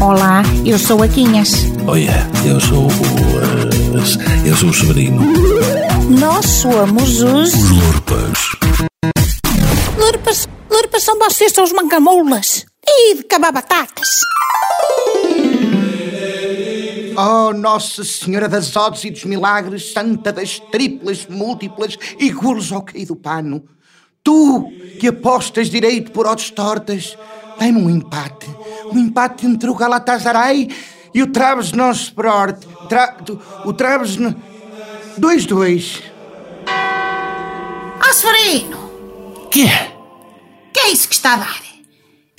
Olá, eu sou a Quinhas. Olha, eu sou o. eh, eu sou o Severino. Nós somos os. Os Lorpas. Lurpas, lurpas são vocês, são os mancamoulas. E de cabar batatas. Oh, Nossa Senhora das Odes e dos Milagres, Santa das Triplas, Múltiplas e Gulos ao cair do pano. Tu, que apostas direito por odds tortas, dai-me um empate. Um empate entre o Galatasaray e o Sport. Tra, o Traves... 2-2. Ah, Severino, Que? que é isso que está a dar?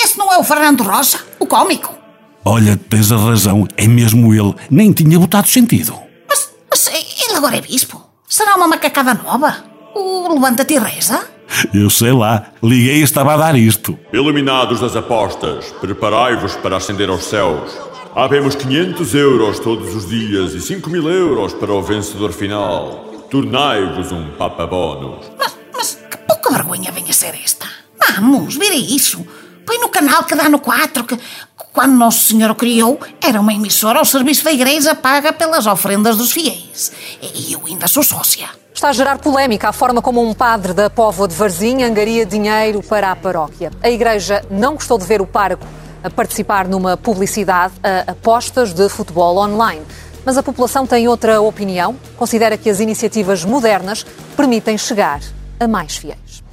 Esse não é o Fernando Rocha, o cómico? Olha, tens a razão, é mesmo ele. Nem tinha botado sentido. Mas, mas ele agora é bispo? Será uma macacada nova? O Levanta-te e Reza? Eu sei lá, liguei e estava a dar isto. Iluminados das apostas, preparai-vos para ascender aos céus. Havemos 500 euros todos os dias e 5 mil euros para o vencedor final. Tornai-vos um Papa Bônus. Mas, mas que pouca vergonha vem a ser esta. Vamos, vire isso. Põe no canal que dá no 4 que quando Nosso Senhor o criou era uma emissora ao serviço da igreja paga pelas ofrendas dos fiéis. E eu ainda sou sócia. Está a gerar polémica a forma como um padre da Póvoa de Varzim angaria dinheiro para a paróquia. A igreja não gostou de ver o pároco a participar numa publicidade a apostas de futebol online. Mas a população tem outra opinião. Considera que as iniciativas modernas permitem chegar a mais fiéis.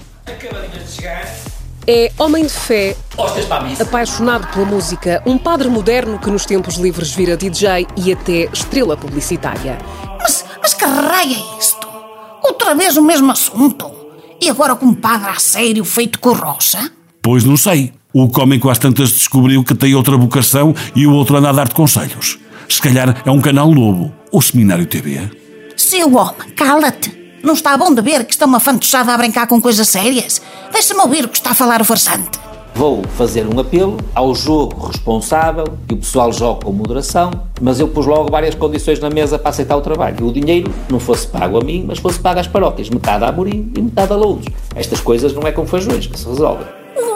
É homem de fé, apaixonado pela música, um padre moderno que nos tempos livres vira DJ e até estrela publicitária. Mas, mas que raio é isto? Outra vez o mesmo assunto? E agora com um padre a sério feito com rocha? Pois não sei. O cómico às tantas descobriu que tem outra vocação e o outro anda a dar-te conselhos. Se calhar é um canal novo. O Seminário TV. Seu homem, cala-te. Não está bom de ver que está uma fantochada a brincar com coisas sérias? Deixa-me ouvir o que está a falar o farsante. Vou fazer um apelo ao jogo responsável, que o pessoal jogue com moderação, mas eu pus logo várias condições na mesa para aceitar o trabalho. O dinheiro não fosse pago a mim, mas fosse pago às paróquias, metade a Amorim e metade a Louros. Estas coisas não é com feijões que se resolvem.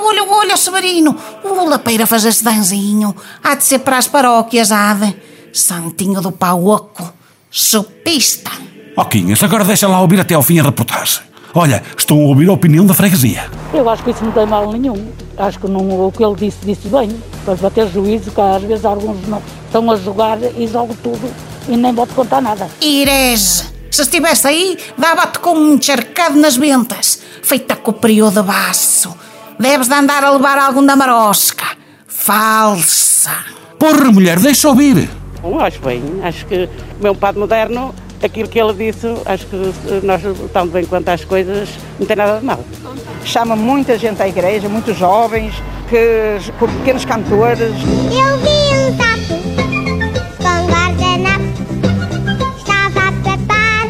Olha, olha, Severino, o Lapeira faz esse danzinho. Há de ser para as paróquias, há de. Santinho do pau oco. Chupista. Ó Quinhas, agora deixa lá ouvir até ao fim a reportagem. Olha, estão a ouvir a opinião da freguesia. Eu acho que isso não tem mal nenhum. Acho que não, o que ele disse, disse bem. Para bater juízo, que às vezes alguns não estão a jogar e jogam tudo e nem vou-te contar nada. Irege, se estivesse aí, dava-te com um encharcado nas ventas. Feita com o período de baço. Deves de andar a levar algum da marosca. Falsa. Porra, mulher, deixa ouvir. Bom, acho bem. Acho que o meu padre moderno, aquilo que ele disse, acho que eh, nós estamos bem quanto às coisas, não tem nada de mal. Chama muita gente à igreja, muitos jovens, que, com pequenos cantores. Eu vi um sapo com guardanapo. Estava a preparar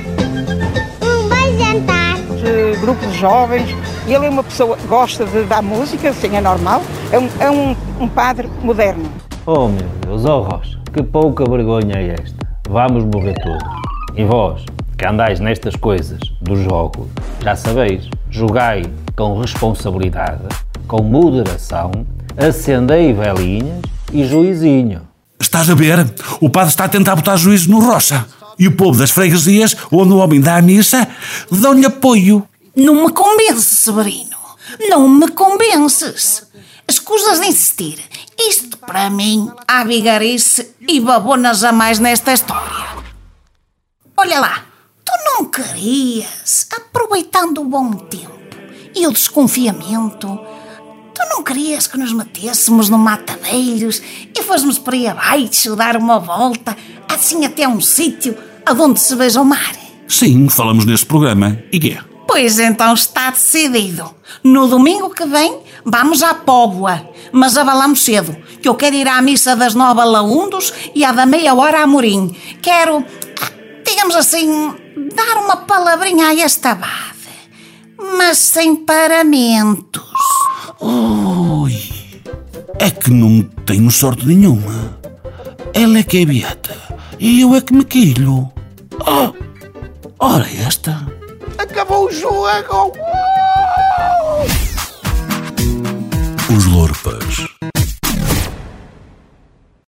um bom jantar. de grupos de jovens, e ele é uma pessoa que gosta de dar música, assim é normal, é um, é um, um padre moderno. Oh meu Deus, oh Rocha, que pouca vergonha é esta. Vamos morrer todos. E vós, que andais nestas coisas do jogo, já sabeis, jogai com responsabilidade, com moderação, acendei velinhas e juizinho. Estás a ver? O padre está a tentar botar juízo no Rocha. E o povo das freguesias, onde o homem dá a missa, dão-lhe apoio. Não me convences, Severino. Não me convences. Escusas de insistir. Isto, para mim, há vigarice e babonas a mais nesta história. Olha lá, tu não querias, aproveitando o bom tempo e o desconfiamento, tu não querias que nos metêssemos no matadeiros e fôssemos por aí abaixo dar uma volta, assim até um sítio aonde se veja o mar? Sim, falamos nesse programa. E quê? Pois então está decidido. No domingo que vem vamos à Póvoa, mas abalamos cedo, que eu quero ir à missa das nove a Laundos e à da meia hora a Morim. Quero, digamos assim, dar uma palavrinha a esta abade, mas sem paramentos. Ui, é que não tenho sorte nenhuma. Ela é que é beata e eu é que me quilho. Oh, ora esta. Acabou o jogo! Os Lorpas.